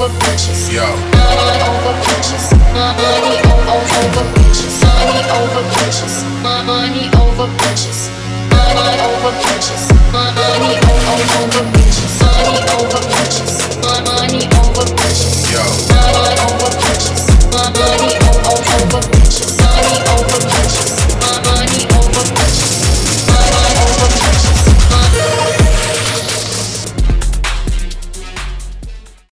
Over bitches. Yo. Money over bitches. Money over bitches. Money over bitches. Money over bitches. Money over bitches. Money over